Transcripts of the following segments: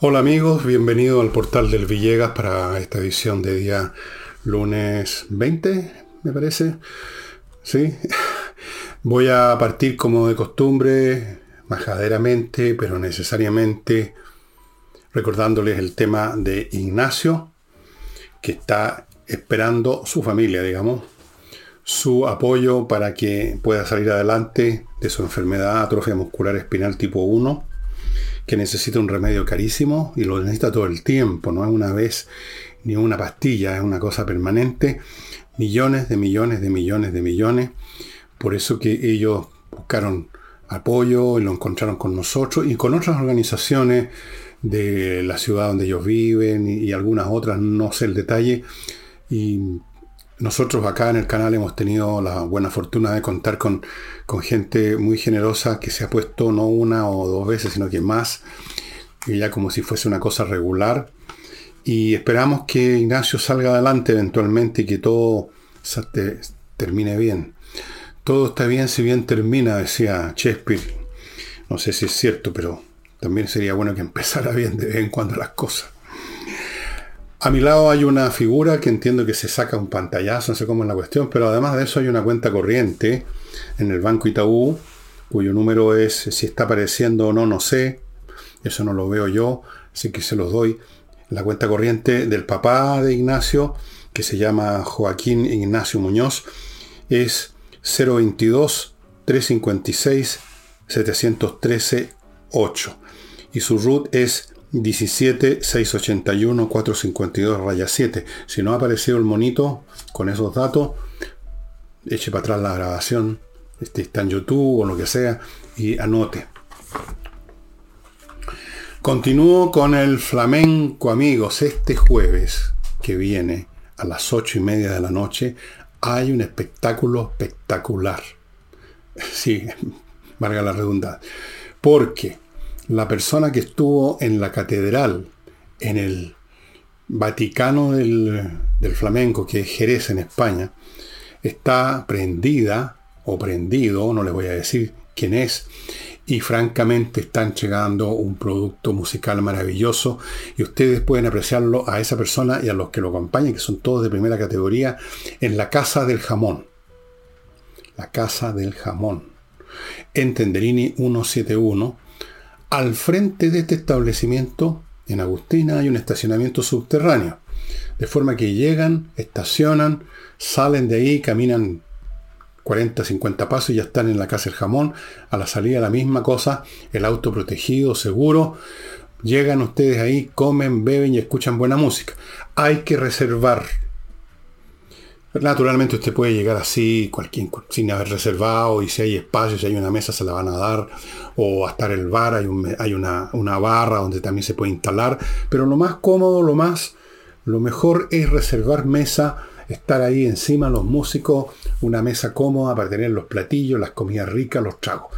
Hola amigos, bienvenido al portal del Villegas para esta edición de día lunes 20, me parece. Sí. Voy a partir como de costumbre, majaderamente, pero necesariamente, recordándoles el tema de Ignacio, que está esperando su familia, digamos, su apoyo para que pueda salir adelante de su enfermedad atrofia muscular espinal tipo 1, que necesita un remedio carísimo y lo necesita todo el tiempo, no es una vez ni una pastilla, es una cosa permanente, millones de millones de millones de millones. Por eso que ellos buscaron apoyo y lo encontraron con nosotros y con otras organizaciones de la ciudad donde ellos viven y, y algunas otras, no sé el detalle. Y nosotros acá en el canal hemos tenido la buena fortuna de contar con, gente muy generosa que se ha puesto no una o dos veces, sino que más, y ya como si fuese una cosa regular. Y esperamos que Ignacio salga adelante eventualmente y que todo te, termine bien. Todo está bien si bien termina, decía Shakespeare. No sé si es cierto, pero también sería bueno que empezara bien de vez en cuando las cosas. A mi lado hay una figura que entiendo que se saca un pantallazo, no sé cómo es la cuestión, pero además de eso hay una cuenta corriente en el Banco Itaú, cuyo número es, si está apareciendo o no, no sé, eso no lo veo yo, así que se los doy. La cuenta corriente del papá de Ignacio, que se llama Joaquín Ignacio Muñoz, es 022 356 713 8 y su root es 17 681 452 raya 7. Si no ha aparecido el monito con esos datos, eche para atrás la grabación, este, está en YouTube o lo que sea, y anote. Continúo con el flamenco, amigos. Este jueves que viene a las 8 y media de la noche hay un espectáculo espectacular. Sí, valga la redundancia. Porque la persona que estuvo en la catedral, en el Vaticano del, flamenco, que es Jerez en España, está prendida o prendido, no les voy a decir quién es, y francamente está entregando un producto musical maravilloso y ustedes pueden apreciarlo a esa persona y a los que lo acompañan, que son todos de primera categoría, en la Casa del Jamón. La Casa del Jamón. En Tenderini 171, al frente de este establecimiento, en Agustina, hay un estacionamiento subterráneo. De forma que llegan, estacionan, salen de ahí, caminan 40, 50 pasos y ya están en la casa del jamón. A la salida la misma cosa, el auto protegido, seguro. Llegan ustedes ahí, comen, beben y escuchan buena música. Hay que reservar Naturalmente usted puede llegar así, cualquier, sin haber reservado, y si hay espacio, si hay una mesa, se la van a dar, o hasta el bar, hay, una, barra donde también se puede instalar, pero lo más cómodo, lo más, lo mejor es reservar mesa, estar ahí encima los músicos, una mesa cómoda para tener los platillos, las comidas ricas, los tragos.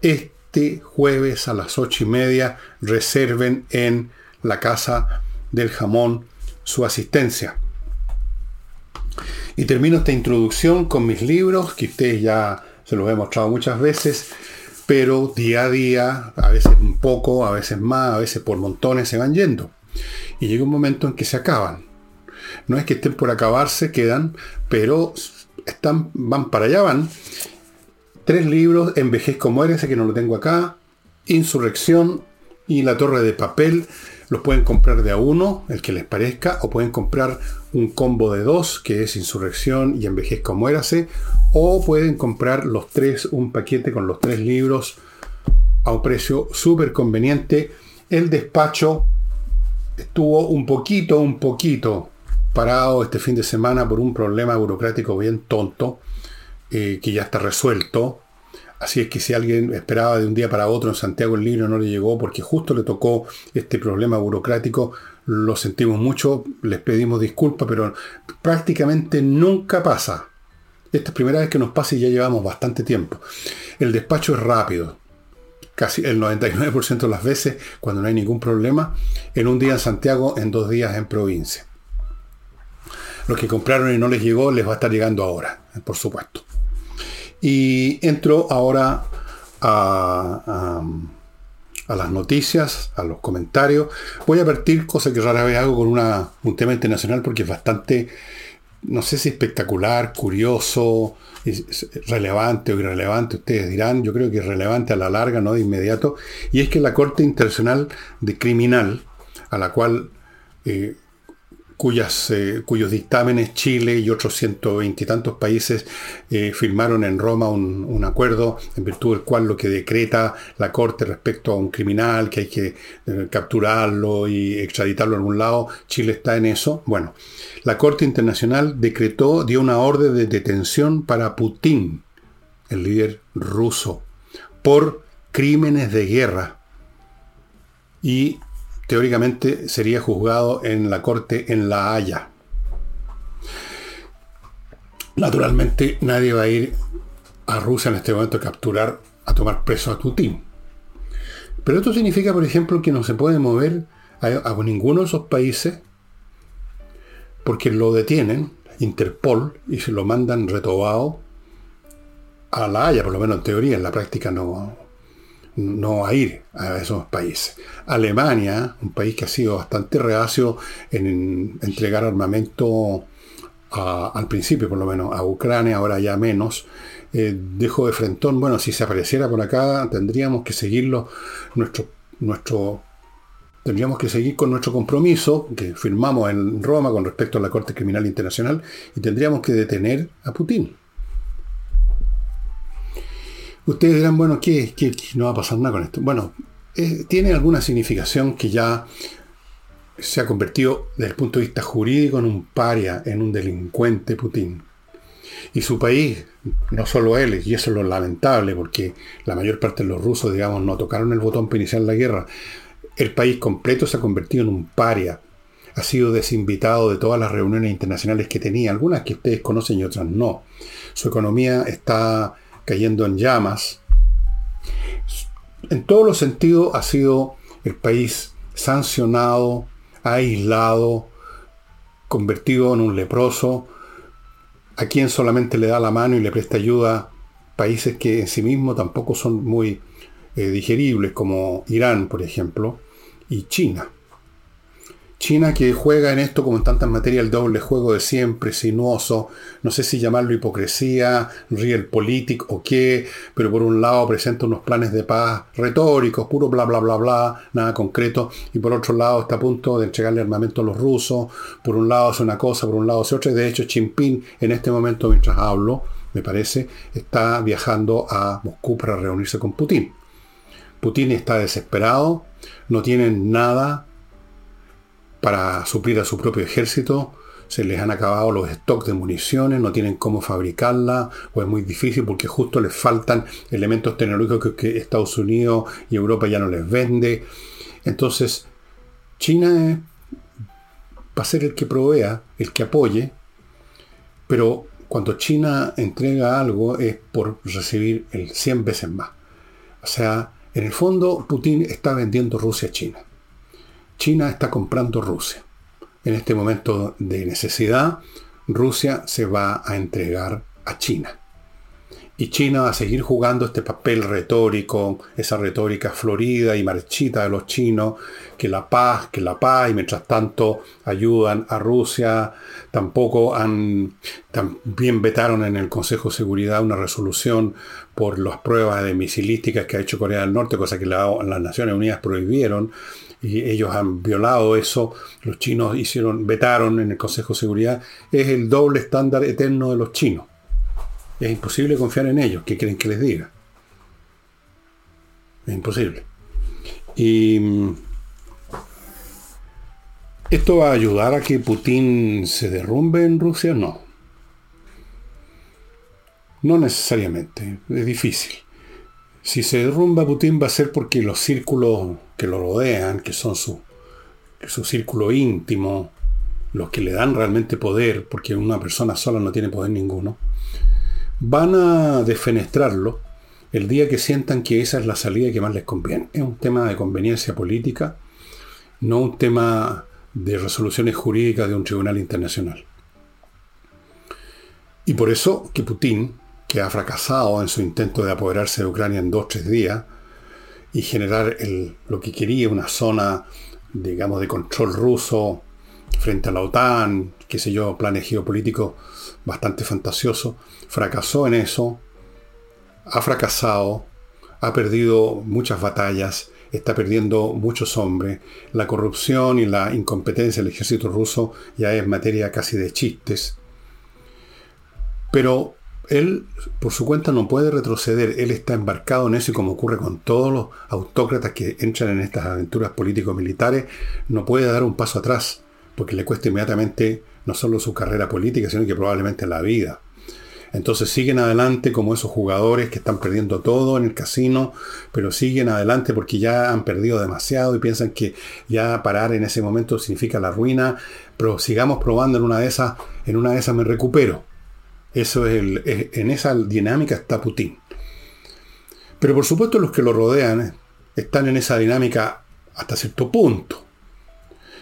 Este jueves a las ocho y media reserven en la casa del jamón su asistencia. Y termino esta introducción con mis libros, que ustedes ya se los he mostrado muchas veces, pero día a día, a veces un poco, a veces más, a veces por montones se van yendo. Y llega un momento en que se acaban. No es que estén por acabarse, quedan, pero están, van para allá, van. Tres libros, Envejezco Muérese, que no lo tengo acá, Insurrección y La Torre de Papel, los pueden comprar de a uno, el que les parezca, o pueden comprar un combo de dos, que es Insurrección y Envejezca o Muérase, o pueden comprar los tres, un paquete con los tres libros a un precio súper conveniente. El despacho estuvo un poquito, un poquito parado este fin de semana por un problema burocrático bien tonto, eh, que ya está resuelto. Así es que si alguien esperaba de un día para otro en Santiago el libro no le llegó porque justo le tocó este problema burocrático, lo sentimos mucho, les pedimos disculpas, pero prácticamente nunca pasa. Esta es primera vez que nos pasa y ya llevamos bastante tiempo. El despacho es rápido. Casi el 99% de las veces, cuando no hay ningún problema, en un día en Santiago, en dos días en provincia. Los que compraron y no les llegó, les va a estar llegando ahora, por supuesto. Y entro ahora a, a las noticias, a los comentarios. Voy a partir, cosa que rara vez hago, con una, un tema internacional porque es bastante, no sé si espectacular, curioso, relevante o irrelevante, ustedes dirán, yo creo que es relevante a la larga, no de inmediato, y es que la Corte Internacional de Criminal, a la cual eh, cuyas, eh, cuyos dictámenes Chile y otros 120 y tantos países eh, firmaron en Roma un, acuerdo en virtud del cual lo que decreta la Corte respecto a un criminal que hay que eh, capturarlo y extraditarlo a algún lado, Chile está en eso. Bueno, la Corte Internacional decretó, dio una orden de detención para Putin, el líder ruso, por crímenes de guerra. Y teóricamente sería juzgado en la corte en La Haya. Naturalmente nadie va a ir a Rusia en este momento a capturar, a tomar preso a Putin. Pero esto significa, por ejemplo, que no se puede mover a, ninguno de esos países porque lo detienen, Interpol, y se lo mandan retobado a La Haya, por lo menos en teoría, en la práctica no, no a ir a esos países. Alemania, un país que ha sido bastante reacio en, entregar armamento al principio, por lo menos, a Ucrania, ahora ya menos, eh, dejó de frentón. Bueno, si se apareciera por acá, tendríamos que seguirlo, nuestro, nuestro, tendríamos que seguir con nuestro compromiso que firmamos en Roma con respecto a la Corte Criminal Internacional y tendríamos que detener a Putin. Ustedes dirán, bueno, ¿qué, no va a pasar nada con esto? Bueno, eh, tiene alguna significación que ya se ha convertido desde el punto de vista jurídico en un paria, en un delincuente Putin. Y su país, no solo él, y eso es lo lamentable, porque la mayor parte de los rusos, digamos, no tocaron el botón para iniciar la guerra, el país completo se ha convertido en un paria. Ha sido desinvitado de todas las reuniones internacionales que tenía, algunas que ustedes conocen y otras no. Su economía está cayendo en llamas. En todos los sentidos ha sido el país sancionado, aislado, convertido en un leproso, a quien solamente le da la mano y le presta ayuda países que en sí mismos tampoco son muy eh, digeribles, como Irán, por ejemplo, y China. China que juega en esto como en tantas materias el doble juego de siempre, sinuoso, no sé si llamarlo hipocresía, realpolitik o qué, pero por un lado presenta unos planes de paz retóricos, puro bla bla bla bla, nada concreto, y por otro lado está a punto de entregarle armamento a los rusos, por un lado hace una cosa, por un lado hace otra, y de hecho Xi Jinping en este momento mientras hablo, me parece, está viajando a Moscú para reunirse con Putin. Putin está desesperado, no tiene nada para suplir a su propio ejército. Se les han acabado los stocks de municiones, no tienen cómo fabricarla, o es muy difícil porque justo les faltan elementos tecnológicos que Estados Unidos y Europa ya no les vende. Entonces, China va a ser el que provea, el que apoye, pero cuando China entrega algo es por recibir el 100 veces más. O sea, en el fondo Putin está vendiendo Rusia a China. China está comprando Rusia. En este momento de necesidad, Rusia se va a entregar a China. Y China va a seguir jugando este papel retórico, esa retórica florida y marchita de los chinos, que la paz, que la paz, y mientras tanto ayudan a Rusia. Tampoco han, también vetaron en el Consejo de Seguridad una resolución por las pruebas de misilísticas que ha hecho Corea del Norte, cosa que las Naciones Unidas prohibieron y ellos han violado eso, los chinos hicieron, vetaron en el Consejo de Seguridad, es el doble estándar eterno de los chinos. Es imposible confiar en ellos, ¿qué quieren que les diga? Es imposible. Y mm, ¿Esto va a ayudar a que Putin se derrumbe en Rusia? No. No necesariamente, es difícil. Si se derrumba Putin va a ser porque los círculos que lo rodean, que son su, su círculo íntimo, los que le dan realmente poder, porque una persona sola no tiene poder ninguno, van a defenestrarlo el día que sientan que esa es la salida que más les conviene. Es un tema de conveniencia política, no un tema de resoluciones jurídicas de un tribunal internacional. Y por eso que Putin que ha fracasado en su intento de apoderarse de Ucrania en dos o tres días, y generar lo que quería, una zona, digamos, de control ruso frente a la OTAN, qué sé yo, planes geopolíticos bastante fantasiosos. Fracasó en eso, ha fracasado, ha perdido muchas batallas, está perdiendo muchos hombres. La corrupción y la incompetencia del ejército ruso ya es materia casi de chistes. Pero él, por su cuenta, no puede retroceder. Él está embarcado en eso y como ocurre con todos los autócratas que entran en estas aventuras político-militares, no puede dar un paso atrás, porque le cuesta inmediatamente no solo su carrera política, sino que probablemente la vida. Entonces siguen adelante como esos jugadores que están perdiendo todo en el casino, pero siguen adelante porque ya han perdido demasiado y piensan que ya parar en ese momento significa la ruina, pero sigamos probando en una de esas, en una de esas me recupero. Eso es, el, en esa dinámica está Putin. Pero por supuesto los que lo rodean están en esa dinámica hasta cierto punto.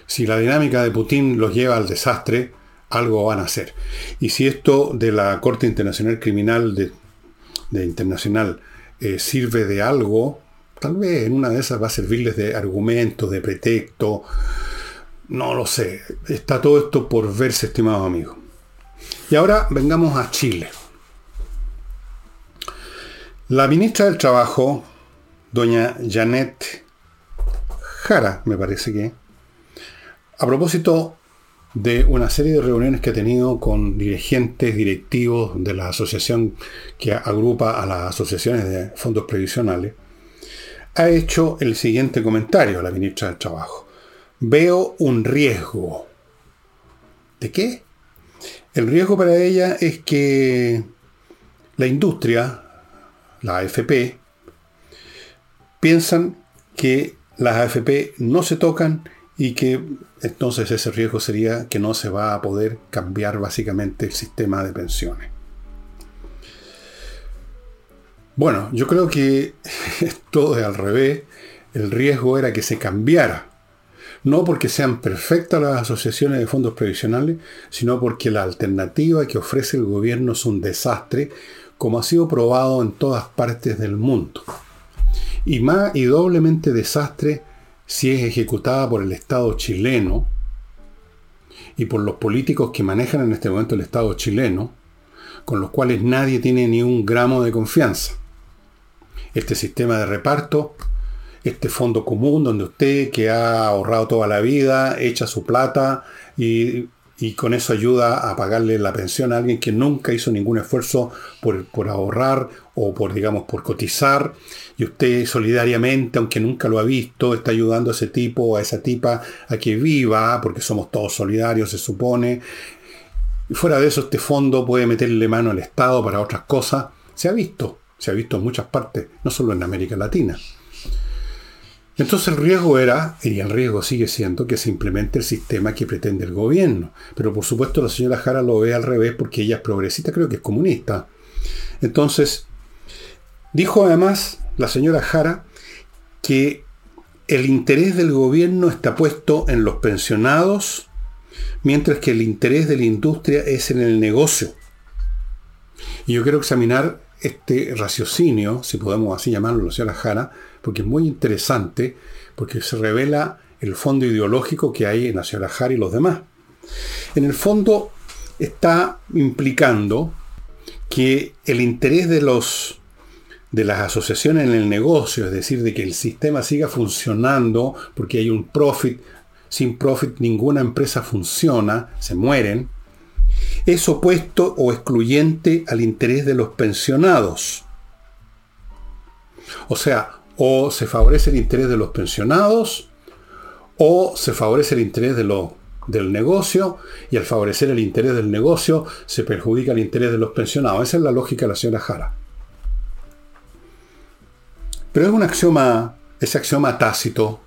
Si la dinámica de Putin los lleva al desastre, algo van a hacer. Y si esto de la Corte Internacional Criminal de, Internacional eh, sirve de algo, tal vez en una de esas va a servirles de argumento, de pretexto. No lo sé. Está todo esto por verse, estimado amigo. Y ahora vengamos a Chile. La ministra del Trabajo, doña Janet Jara, me parece que, a propósito de una serie de reuniones que ha tenido con dirigentes directivos de la asociación que agrupa a las asociaciones de fondos previsionales, ha hecho el siguiente comentario a la ministra del Trabajo. Veo un riesgo. ¿De qué? El riesgo para ella es que la industria, la AFP, piensan que las AFP no se tocan y que entonces ese riesgo sería que no se va a poder cambiar básicamente el sistema de pensiones. Bueno, yo creo que todo es al revés. El riesgo era que se cambiara no porque sean perfectas las asociaciones de fondos previsionales, sino porque la alternativa que ofrece el gobierno es un desastre, como ha sido probado en todas partes del mundo. Y más y doblemente desastre si es ejecutada por el Estado chileno y por los políticos que manejan en este momento el Estado chileno, con los cuales nadie tiene ni un gramo de confianza. Este sistema de reparto este fondo común donde usted que ha ahorrado toda la vida echa su plata y, con eso ayuda a pagarle la pensión a alguien que nunca hizo ningún esfuerzo por, por, ahorrar o por, digamos, por cotizar. Y usted solidariamente, aunque nunca lo ha visto, está ayudando a ese tipo o a esa tipa a que viva, porque somos todos solidarios, se supone. Y fuera de eso, este fondo puede meterle mano al Estado para otras cosas. Se ha visto, se ha visto en muchas partes, no solo en América Latina. Entonces el riesgo era, y el riesgo sigue siendo, que se implemente el sistema que pretende el gobierno. Pero por supuesto la señora Jara lo ve al revés porque ella es progresista, creo que es comunista. Entonces, dijo además la señora Jara que el interés del gobierno está puesto en los pensionados, mientras que el interés de la industria es en el negocio. Y yo quiero examinar este raciocinio, si podemos así llamarlo, la señora Jara, porque es muy interesante, porque se revela el fondo ideológico que hay en Jara y los demás. En el fondo está implicando que el interés de los de las asociaciones en el negocio, es decir, de que el sistema siga funcionando porque hay un profit, sin profit ninguna empresa funciona, se mueren, es opuesto o excluyente al interés de los pensionados. O sea, o se favorece el interés de los pensionados, o se favorece el interés de del negocio, y al favorecer el interés del negocio se perjudica el interés de los pensionados. Esa es la lógica de la señora Jara. Pero es un axioma, ese axioma tácito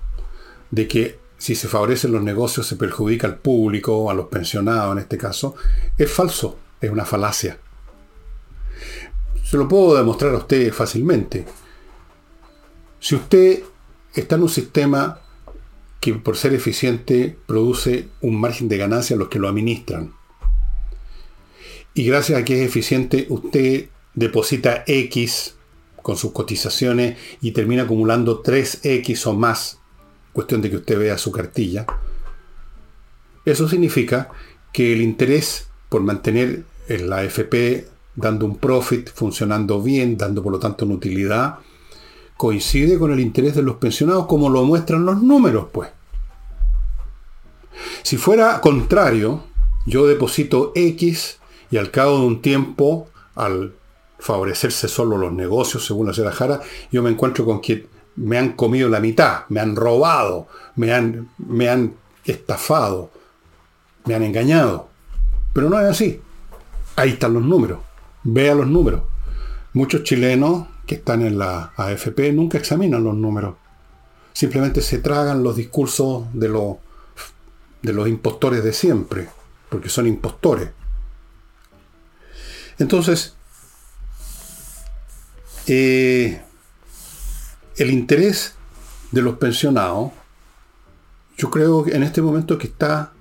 de que si se favorecen los negocios se perjudica al público, a los pensionados en este caso, es falso, es una falacia. Se lo puedo demostrar a usted fácilmente. Si usted está en un sistema que por ser eficiente produce un margen de ganancia a los que lo administran, y gracias a que es eficiente usted deposita X con sus cotizaciones y termina acumulando 3X o más, cuestión de que usted vea su cartilla, eso significa que el interés por mantener la AFP dando un profit, funcionando bien, dando por lo tanto una utilidad, coincide con el interés de los pensionados como lo muestran los números, pues. Si fuera contrario, yo deposito X y al cabo de un tiempo, al favorecerse solo los negocios, según la señora Jara, yo me encuentro con que me han comido la mitad, me han robado, me han, me han estafado, me han engañado. Pero no es así. Ahí están los números. Vea los números. Muchos chilenos que están en la AFP nunca examinan los números. Simplemente se tragan los discursos de los, de los impostores de siempre, porque son impostores. Entonces, eh, el interés de los pensionados, yo creo que en este momento que está,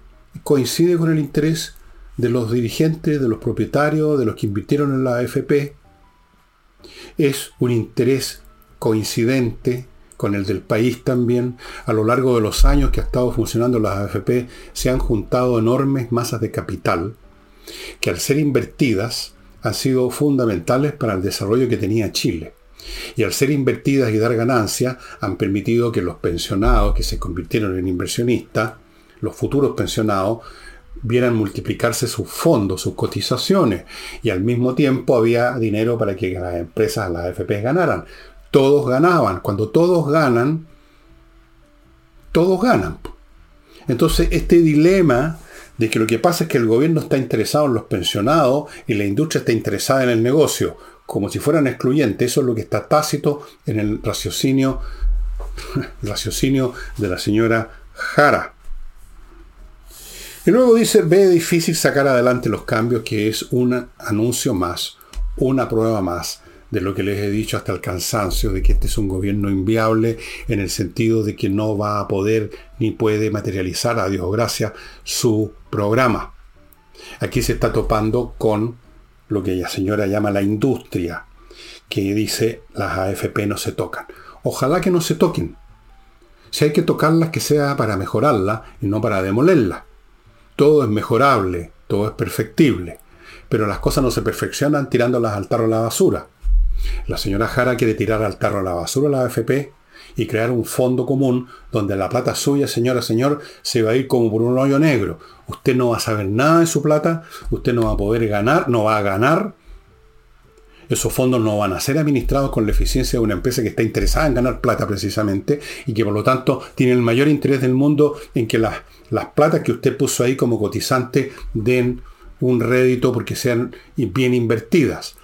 coincide con el interés de los dirigentes, de los propietarios, de los que invirtieron en la AFP, es un interés coincidente con el del país también. A lo largo de los años que ha estado funcionando la AFP se han juntado enormes masas de capital que al ser invertidas han sido fundamentales para el desarrollo que tenía Chile. Y al ser invertidas y dar ganancias, han permitido que los pensionados que se convirtieron en inversionistas, los futuros pensionados, vieran multiplicarse sus fondos, sus cotizaciones, y al mismo tiempo había dinero para que las empresas, las AFP ganaran. Todos ganaban. Cuando todos ganan, todos ganan. Entonces, este dilema de que lo que pasa es que el gobierno está interesado en los pensionados y la industria está interesada en el negocio, como si fueran excluyentes. Eso es lo que está tácito en el raciocinio, raciocinio de la señora Jara. Y luego dice, ve difícil sacar adelante los cambios, que es un anuncio más, una prueba más de lo que les he dicho hasta el cansancio, de que este es un gobierno inviable en el sentido de que no va a poder ni puede materializar, a Dios gracias, su programa. Aquí se está topando con lo que la señora llama la industria, que dice las AFP no se tocan. Ojalá que no se toquen. Si hay que tocarlas, que sea para mejorarlas y no para demolerlas. Todo es mejorable, todo es perfectible, pero las cosas no se perfeccionan tirándolas al tarro a la basura. La señora Jara quiere tirar al tarro a la basura la AFP y crear un fondo común donde la plata suya, señora, señor, se va a ir como por un hoyo negro. Usted no va a saber nada de su plata, usted no va a poder ganar, no va a ganar. Esos fondos no van a ser administrados con la eficiencia de una empresa que está interesada en ganar plata precisamente y que por lo tanto tiene el mayor interés del mundo en que las, las platas que usted puso ahí como cotizante den un rédito porque sean bien invertidas.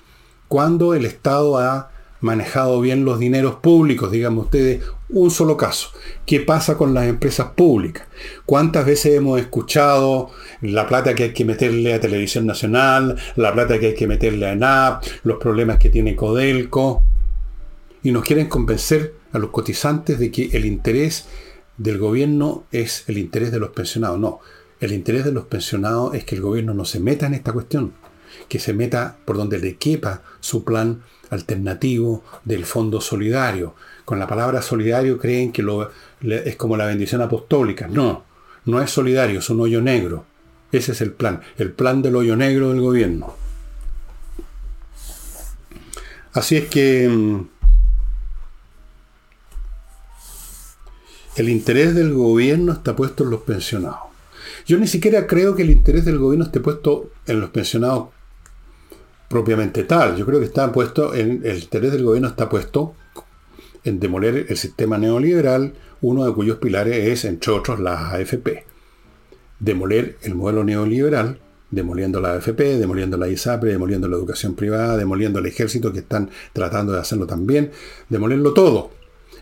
Cuando el Estado ha manejado bien los dineros públicos, digamos ustedes, un solo caso. ¿Qué pasa con las empresas públicas? ¿Cuántas veces hemos escuchado la plata que hay que meterle a Televisión Nacional, la plata que hay que meterle a ENAP, los problemas que tiene Codelco? Y nos quieren convencer a los cotizantes de que el interés del gobierno es el interés de los pensionados. No, el interés de los pensionados es que el gobierno no se meta en esta cuestión, que se meta por donde le quepa su plan alternativo del fondo solidario. Con la palabra solidario creen que lo, es como la bendición apostólica. No, no es solidario, es un hoyo negro. Ese es el plan, el plan del hoyo negro del gobierno. Así es que mm, el interés del gobierno está puesto en los pensionados. Yo ni siquiera creo que el interés del gobierno esté puesto en los pensionados propiamente tal. Yo creo que está puesto en el interés del gobierno está puesto en demoler el sistema neoliberal, uno de cuyos pilares es, entre otros, la AFP. Demoler el modelo neoliberal, demoliendo la AFP, demoliendo la ISAPRE, demoliendo la educación privada, demoliendo el ejército que están tratando de hacerlo también, demolerlo todo.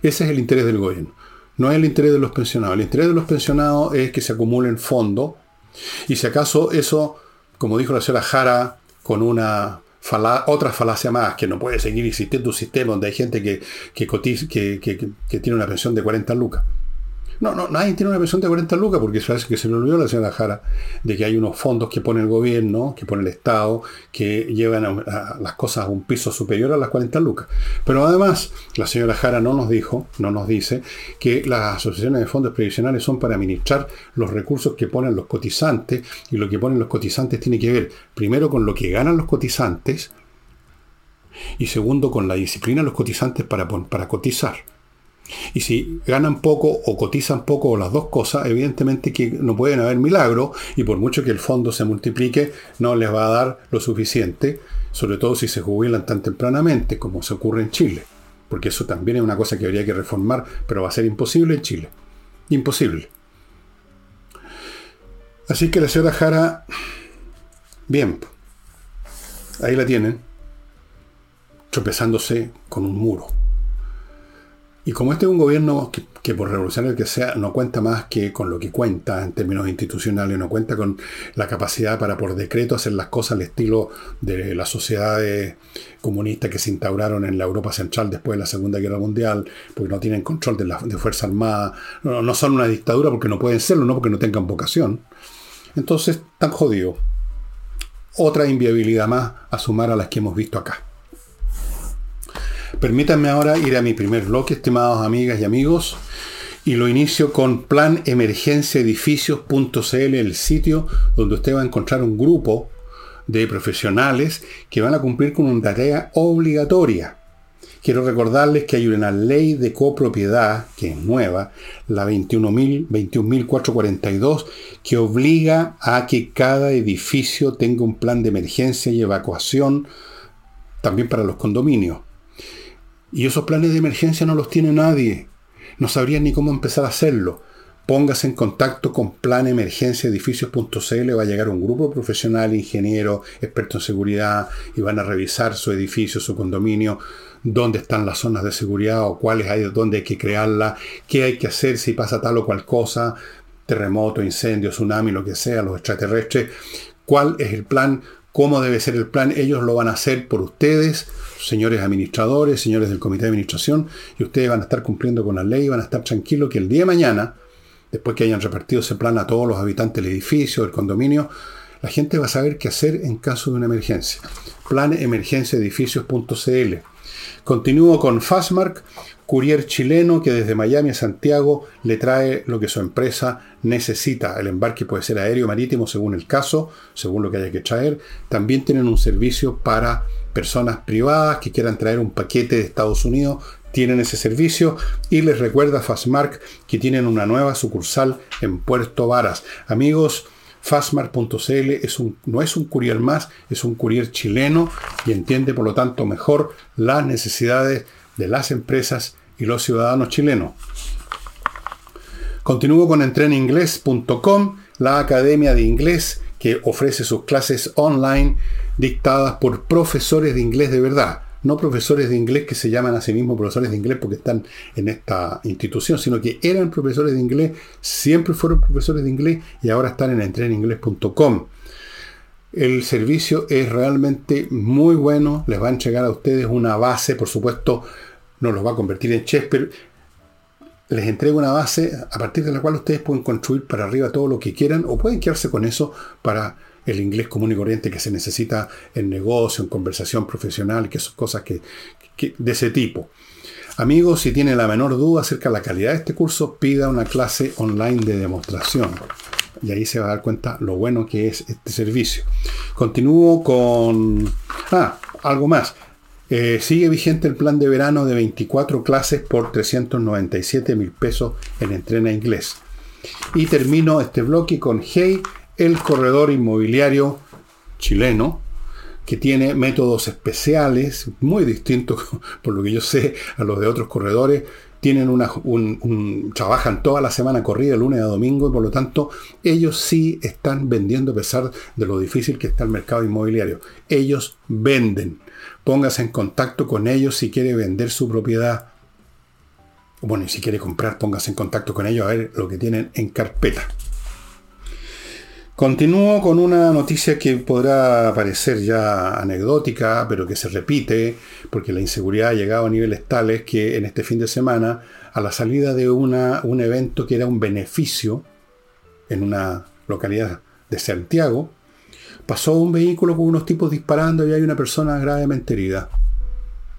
Ese es el interés del gobierno. No es el interés de los pensionados. El interés de los pensionados es que se acumulen fondos y si acaso eso, como dijo la señora Jara, con una otra falacia más, que no puede seguir existiendo un sistema donde hay gente que, que, tiene una pensión de 40 lucas. No, no, nadie tiene una pensión de 40 lucas porque parece que se le olvidó la señora Jara de que hay unos fondos que pone el gobierno, que pone el Estado, que llevan las cosas a un piso superior a las 40 lucas. Pero además, la señora Jara no nos dijo, no nos dice, que las asociaciones de fondos previsionales son para administrar los recursos que ponen los cotizantes y lo que ponen los cotizantes tiene que ver primero con lo que ganan los cotizantes y segundo con la disciplina de los cotizantes para, para cotizar. Y si ganan poco o cotizan poco o las dos cosas, evidentemente que no pueden haber milagros y por mucho que el fondo se multiplique, no les va a dar lo suficiente, sobre todo si se jubilan tan tempranamente como se ocurre en Chile. Porque eso también es una cosa que habría que reformar, pero va a ser imposible en Chile. Imposible. Así que la señora Jara, bien, ahí la tienen, tropezándose con un muro. Y como este es un gobierno que, por revolucionario que sea, no cuenta más que con lo que cuenta en términos institucionales, no cuenta con la capacidad para por decreto hacer las cosas al estilo de las sociedades comunistas que se instauraron en la Europa Central después de la Segunda Guerra Mundial, porque no tienen control de la de Fuerza Armada, no, no son una dictadura porque no pueden serlo, no porque no tengan vocación. Entonces, tan jodido. Otra inviabilidad más a sumar a las que hemos visto acá. Permítanme ahora ir a mi primer bloque, estimados amigas y amigos, y lo inicio con planemergenciaedificios.cl, el sitio donde usted va a encontrar un grupo de profesionales que van a cumplir con una tarea obligatoria. Quiero recordarles que hay una ley de copropiedad, que es nueva, la 21.442, que obliga a que cada edificio tenga un plan de emergencia y evacuación, también para los condominios. Y esos planes de emergencia no los tiene nadie. No sabrían ni cómo empezar a hacerlo. Póngase en contacto con planemergenciaedificios.cl, va a llegar un grupo profesional, ingeniero, experto en seguridad, y van a revisar su edificio, su condominio, dónde están las zonas de seguridad o cuáles hay, dónde hay que crearla, qué hay que hacer si pasa tal o cual cosa, terremoto, incendio, tsunami, lo que sea, los extraterrestres, cuál es el plan, cómo debe ser el plan, ellos lo van a hacer por ustedes señores administradores, señores del comité de administración, y ustedes van a estar cumpliendo con la ley, van a estar tranquilos que el día de mañana, después que hayan repartido ese plan a todos los habitantes del edificio, del condominio, la gente va a saber qué hacer en caso de una emergencia. Planemergenciaedificios.cl. Continúo con Fastmark, courier chileno que desde Miami a Santiago le trae lo que su empresa necesita. El embarque puede ser aéreo, marítimo, según el caso, según lo que haya que traer. También tienen un servicio para personas privadas que quieran traer un paquete de Estados Unidos, tienen ese servicio y les recuerda Fastmark que tienen una nueva sucursal en Puerto Varas. Amigos, un, no es un courier más, es un courier chileno y entiende por lo tanto mejor las necesidades de las empresas y los ciudadanos chilenos. Continúo con entreninglés.com, la academia de inglés que ofrece sus clases online dictadas por profesores de inglés de verdad. No profesores de inglés que se llaman a sí mismos profesores de inglés porque están en esta institución, sino que eran profesores de inglés, siempre fueron profesores de inglés y ahora están en entreninglés.com. El servicio es realmente muy bueno, les va a entregar a ustedes una base, por supuesto, no los va a convertir en pero les entrega una base a partir de la cual ustedes pueden construir para arriba todo lo que quieran o pueden quedarse con eso para el inglés común y corriente que se necesita en negocio, en conversación profesional, que son cosas que, de ese tipo. Amigos, si tienen la menor duda acerca de la calidad de este curso, pida una clase online de demostración. Y ahí se va a dar cuenta lo bueno que es este servicio. Continúo con... Ah, algo más. Eh, sigue vigente el plan de verano de 24 clases por 397 mil pesos en Entrena Inglés. Y termino este bloque con Hey, el corredor inmobiliario chileno, que tiene métodos especiales, muy distintos, por lo que yo sé, a los de otros corredores. Tienen una, trabajan toda la semana corrida, lunes a domingo, y por lo tanto, ellos sí están vendiendo a pesar de lo difícil que está el mercado inmobiliario. Ellos venden Póngase en contacto con ellos si quiere vender su propiedad. Bueno, y si quiere comprar, póngase en contacto con ellos a ver lo que tienen en carpeta. Continúo con una noticia que podrá parecer ya anecdótica, pero que se repite, porque la inseguridad ha llegado a niveles tales que en este fin de semana, a la salida de un evento que era un beneficio en una localidad de Santiago, pasó un vehículo con unos tipos disparando y hay una persona gravemente herida.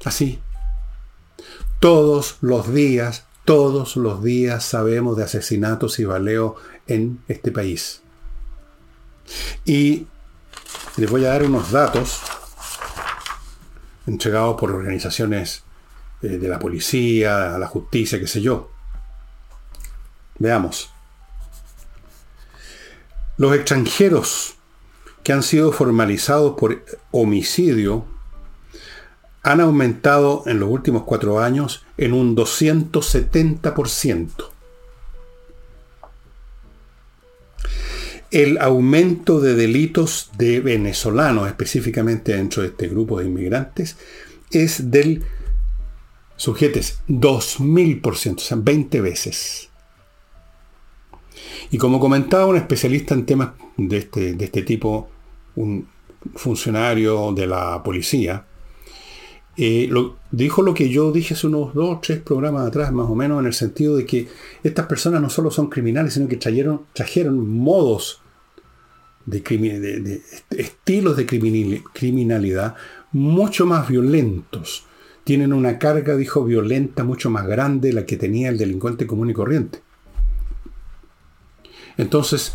Así. Todos los días, todos los días sabemos de asesinatos y baleos en este país. Y les voy a dar unos datos entregados por organizaciones eh, de la policía, la justicia, qué sé yo. Veamos. Los extranjeros que han sido formalizados por homicidio han aumentado en los últimos cuatro años en un 270%. El aumento de delitos de venezolanos, específicamente dentro de este grupo de inmigrantes, es del, sujetes, 2000%, o sea, 20 veces. Y como comentaba un especialista en temas de este, de este tipo, un funcionario de la policía, eh, dijo lo que yo dije hace unos dos tres programas atrás, más o menos, en el sentido de que estas personas no solo son criminales, sino que trajeron, trajeron modos de, estilos de criminalidad mucho más violentos. Tienen una carga, dijo, violenta mucho más grande de la que tenía el delincuente común y corriente. Entonces,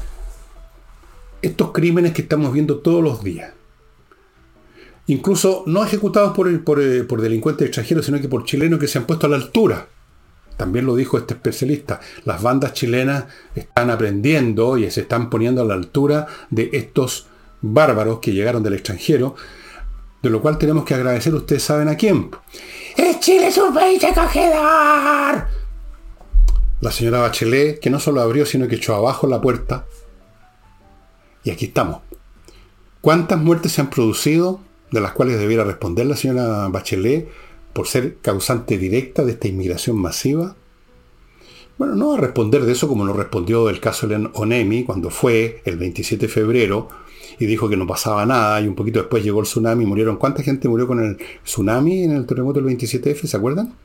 estos crímenes que estamos viendo todos los días, incluso no ejecutados por, por, eh, por delincuentes extranjeros, sino que por chilenos que se han puesto a la altura también lo dijo este especialista, las bandas chilenas están aprendiendo y se están poniendo a la altura de estos bárbaros que llegaron del extranjero, de lo cual tenemos que agradecer, ustedes saben a quién. ¡Es Chile es un país acogedor! La señora Bachelet, que no solo abrió, sino que echó abajo la puerta. Y aquí estamos. ¿Cuántas muertes se han producido de las cuales debiera responder la señora Bachelet por ser causante directa de esta inmigración masiva? Bueno, no a responder de eso como lo respondió del caso de Onemi cuando fue el 27 de febrero y dijo que no pasaba nada y un poquito después llegó el tsunami y murieron. ¿Cuánta gente murió con el tsunami en el terremoto del 27F? ¿Se acuerdan?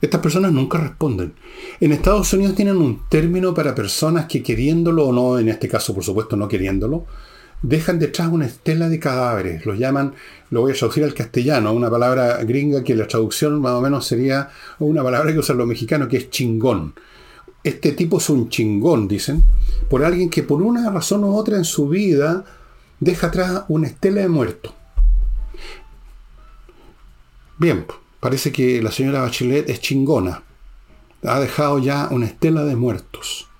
Estas personas nunca responden. En Estados Unidos tienen un término para personas que queriéndolo o no, en este caso por supuesto no queriéndolo, dejan detrás una estela de cadáveres. Los llaman, lo voy a traducir al castellano, una palabra gringa que la traducción más o menos sería una palabra que usan los mexicanos, que es chingón. Este tipo es un chingón, dicen, por alguien que por una razón u otra en su vida deja atrás una estela de muerto. Bien, parece que la señora Bachelet es chingona. Ha dejado ya una estela de muertos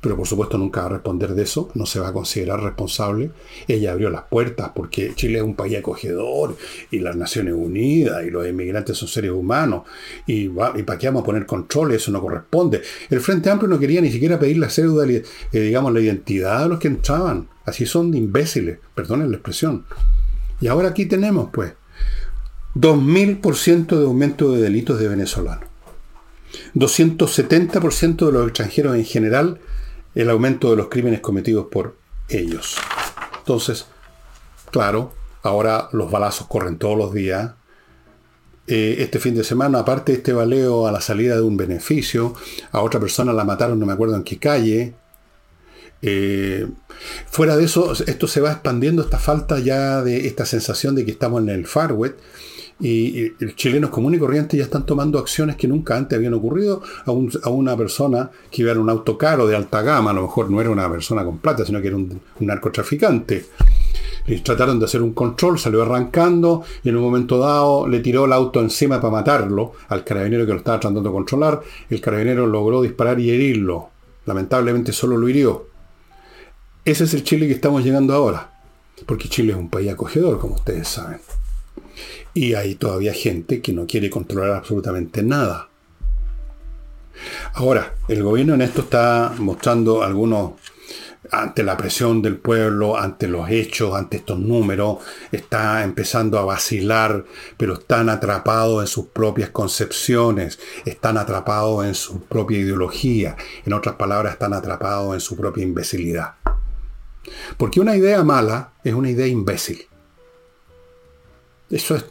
pero por supuesto nunca va a responder de eso, no se va a considerar responsable. Ella abrió las puertas porque Chile es un país acogedor y las Naciones Unidas y los inmigrantes son seres humanos y, para qué vamos a poner control, eso no corresponde. El Frente Amplio no quería ni siquiera pedir la cédula, eh, digamos, la identidad de los que entraban. Así son imbéciles, perdonen la expresión. Y ahora aquí tenemos, pues, 2.000% de aumento de delitos de venezolanos. 270% de los extranjeros en general el aumento de los crímenes cometidos por ellos. Entonces, claro, ahora los balazos corren todos los días. Eh, este fin de semana, aparte de este baleo a la salida de un beneficio, a otra persona la mataron, no me acuerdo en qué calle. Eh, fuera de eso, esto se va expandiendo, esta falta ya de esta sensación de que estamos en el Far West y, los chilenos comunes y corrientes ya están tomando acciones que nunca antes habían ocurrido a, una persona que iba en un auto caro de alta gama, a lo mejor no era una persona con plata, sino que era un, narcotraficante. Le trataron de hacer un control, salió arrancando y en un momento dado le tiró el auto encima para matarlo al carabinero que lo estaba tratando de controlar. El carabinero logró disparar y herirlo. Lamentablemente solo lo hirió. Ese es el Chile que estamos llegando ahora. Porque Chile es un país acogedor, como ustedes saben. Y hay todavía gente que no quiere controlar absolutamente nada. Ahora, el gobierno en esto está mostrando algunos, ante la presión del pueblo, ante los hechos, ante estos números, está empezando a vacilar, pero están atrapados en sus propias concepciones, están atrapados en su propia ideología, en otras palabras, están atrapados en su propia imbecilidad. Porque una idea mala es una idea imbécil. Eso es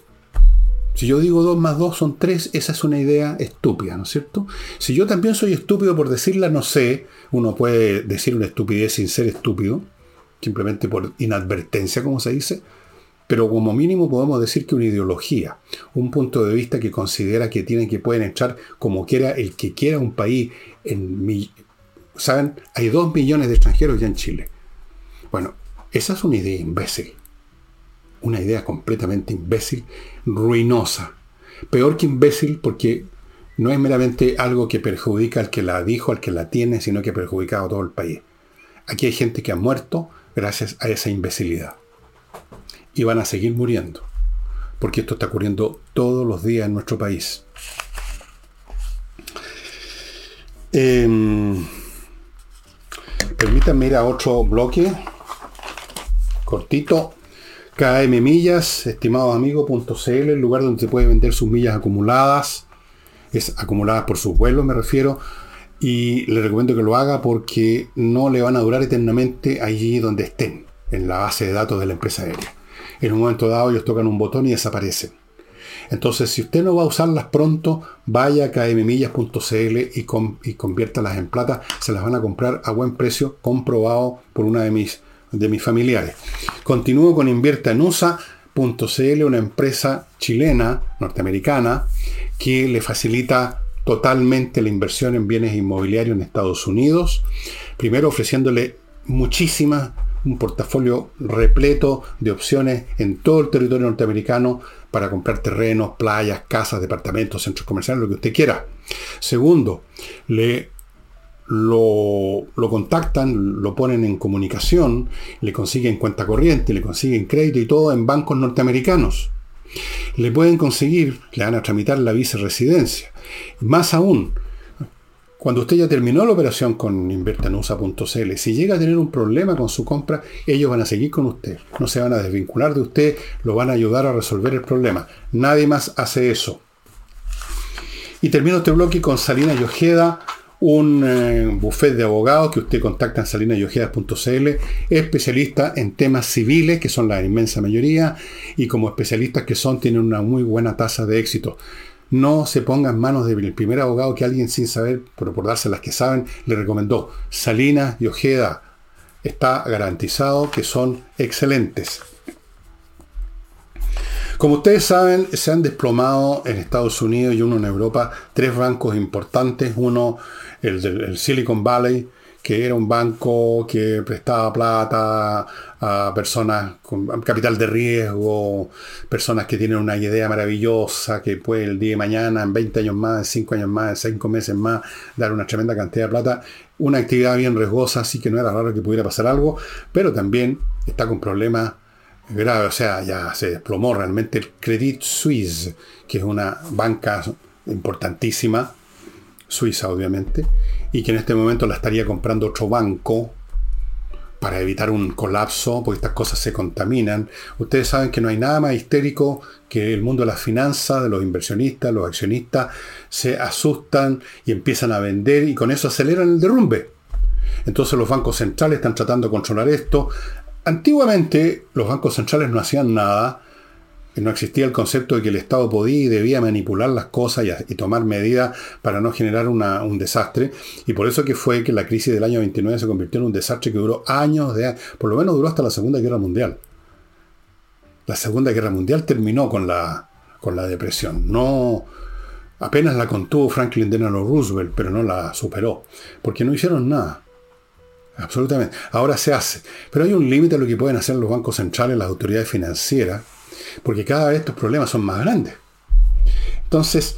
si yo digo 2 más 2 son 3, esa es una idea estúpida, ¿no es cierto? Si yo también soy estúpido por decirla, no sé, uno puede decir una estupidez sin ser estúpido, simplemente por inadvertencia, como se dice, pero como mínimo podemos decir que una ideología, un punto de vista que considera que tienen que pueden echar como quiera el que quiera un país en ¿Saben? Hay 2 millones de extranjeros ya en Chile. Bueno, esa es una idea imbécil una idea completamente imbécil, ruinosa. Peor que imbécil porque no es meramente algo que perjudica al que la dijo, al que la tiene, sino que ha perjudicado a todo el país. Aquí hay gente que ha muerto gracias a esa imbecilidad. Y van a seguir muriendo. Porque esto está ocurriendo todos los días en nuestro país. Em, permítanme ir a otro bloque cortito KM Millas, estimados amigos.cl, el lugar donde se puede vender sus millas acumuladas, es acumuladas por sus vuelos me refiero, y le recomiendo que lo haga porque no le van a durar eternamente allí donde estén, en la base de datos de la empresa aérea. En un momento dado ellos tocan un botón y desaparecen. Entonces, si usted no va a usarlas pronto, vaya a kmmillas.cl y, y conviértalas en plata. Se las van a comprar a buen precio, comprobado por una de mis de mis familiares. Continúo con Invierta en USA.cl, una empresa chilena, norteamericana, que le facilita totalmente la inversión en bienes inmobiliarios en Estados Unidos. Primero ofreciéndole muchísimas, un portafolio repleto de opciones en todo el territorio norteamericano para comprar terrenos, playas, casas, departamentos, centros comerciales, lo que usted quiera. Segundo, le lo, contactan, lo ponen en comunicación, le consiguen cuenta corriente, le consiguen crédito y todo en bancos norteamericanos. Le pueden conseguir, le van a tramitar la viceresidencia. Más aún, cuando usted ya terminó la operación con invertanusa.cl, si llega a tener un problema con su compra, ellos van a seguir con usted. No se van a desvincular de usted, lo van a ayudar a resolver el problema. Nadie más hace eso. Y termino este bloque con Salina Yojeda, un eh, buffet de abogados que usted contacta en salinayojedas.cl, especialista en temas civiles, que son la inmensa mayoría, y como especialistas que son, tienen una muy buena tasa de éxito. No se ponga en manos del primer abogado que alguien sin saber, pero por darse las que saben, le recomendó. Salinas y Ojeda está garantizado que son excelentes. Como ustedes saben, se han desplomado en Estados Unidos y uno en Europa tres bancos importantes. Uno el, Silicon Valley, que era un banco que prestaba plata a personas con capital de riesgo, personas que tienen una idea maravillosa, que puede el día de mañana, en 20 años más, en 5 años más, en 5 meses más, dar una tremenda cantidad de plata. Una actividad bien riesgosa, así que no era raro que pudiera pasar algo, pero también está con problemas graves. O sea, ya se desplomó realmente el Credit Suisse, que es una banca importantísima Suiza obviamente, y que en este momento la estaría comprando otro banco para evitar un colapso, porque estas cosas se contaminan. Ustedes saben que no hay nada más histérico que el mundo de las finanzas, de los inversionistas, los accionistas, se asustan y empiezan a vender y con eso aceleran el derrumbe. Entonces los bancos centrales están tratando de controlar esto. Antiguamente los bancos centrales no hacían nada, no existía el concepto de que el Estado podía y debía manipular las cosas y, tomar medidas para no generar un desastre. Y por eso que fue que la crisis del año 29 se convirtió en un desastre que duró años, de, por lo menos duró hasta la Segunda Guerra Mundial. La Segunda Guerra Mundial terminó con la, con la depresión. No, apenas la contuvo Franklin Delano Roosevelt, pero no la superó, porque no hicieron nada. Absolutamente. Ahora se hace. Pero hay un límite a lo que pueden hacer los bancos centrales, las autoridades financieras, porque cada vez estos problemas son más grandes. Entonces,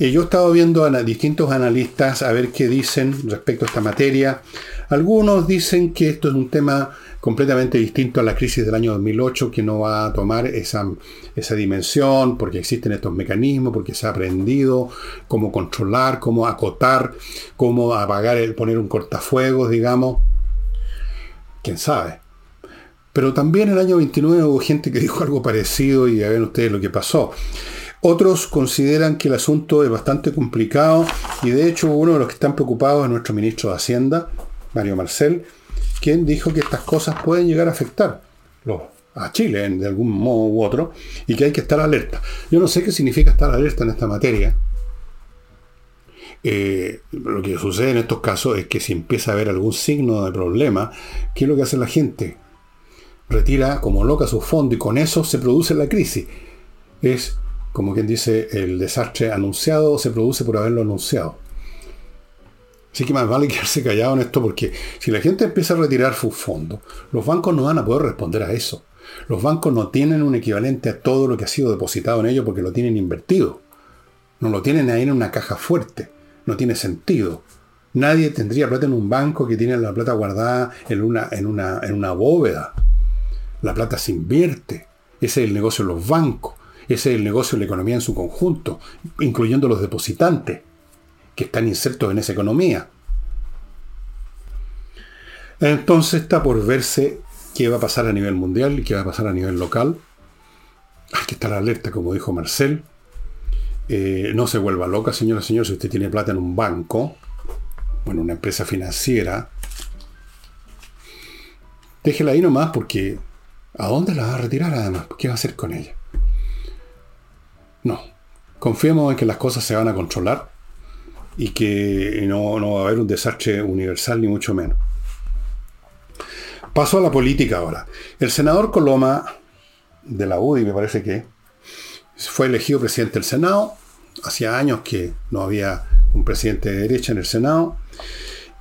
eh, yo he estado viendo a distintos analistas a ver qué dicen respecto a esta materia. Algunos dicen que esto es un tema completamente distinto a la crisis del año 2008, que no va a tomar esa, esa dimensión, porque existen estos mecanismos, porque se ha aprendido cómo controlar, cómo acotar, cómo apagar, el, poner un cortafuegos, digamos. quién sabe. Pero también en el año 29 hubo gente que dijo algo parecido y ya ven ustedes lo que pasó. Otros consideran que el asunto es bastante complicado y de hecho uno de los que están preocupados es nuestro ministro de Hacienda, Mario Marcel, quien dijo que estas cosas pueden llegar a afectar a Chile de algún modo u otro y que hay que estar alerta. Yo no sé qué significa estar alerta en esta materia. Eh, lo que sucede en estos casos es que si empieza a haber algún signo de problema, ¿qué es lo que hace la gente? Retira como loca su fondo y con eso se produce la crisis. Es como quien dice, el desastre anunciado se produce por haberlo anunciado. Así que más vale quedarse callado en esto porque si la gente empieza a retirar sus fondos, los bancos no van a poder responder a eso. Los bancos no tienen un equivalente a todo lo que ha sido depositado en ellos porque lo tienen invertido. No lo tienen ahí en una caja fuerte. No tiene sentido. Nadie tendría plata en un banco que tiene la plata guardada en una, en una, en una bóveda. La plata se invierte. Ese es el negocio de los bancos. Ese es el negocio de la economía en su conjunto, incluyendo los depositantes que están insertos en esa economía. Entonces está por verse qué va a pasar a nivel mundial y qué va a pasar a nivel local. Hay que estar alerta, como dijo Marcel. Eh, no se vuelva loca, señora, señor, si usted tiene plata en un banco, bueno, una empresa financiera, déjela ahí nomás porque ¿a dónde la va a retirar además? ¿Qué va a hacer con ella? No. Confiemos en que las cosas se van a controlar y que no, va a haber un desastre universal ni mucho menos. Paso a la política ahora. El senador Coloma de la UDI, me parece que, fue elegido presidente del Senado. Hacía años que no había un presidente de derecha en el Senado.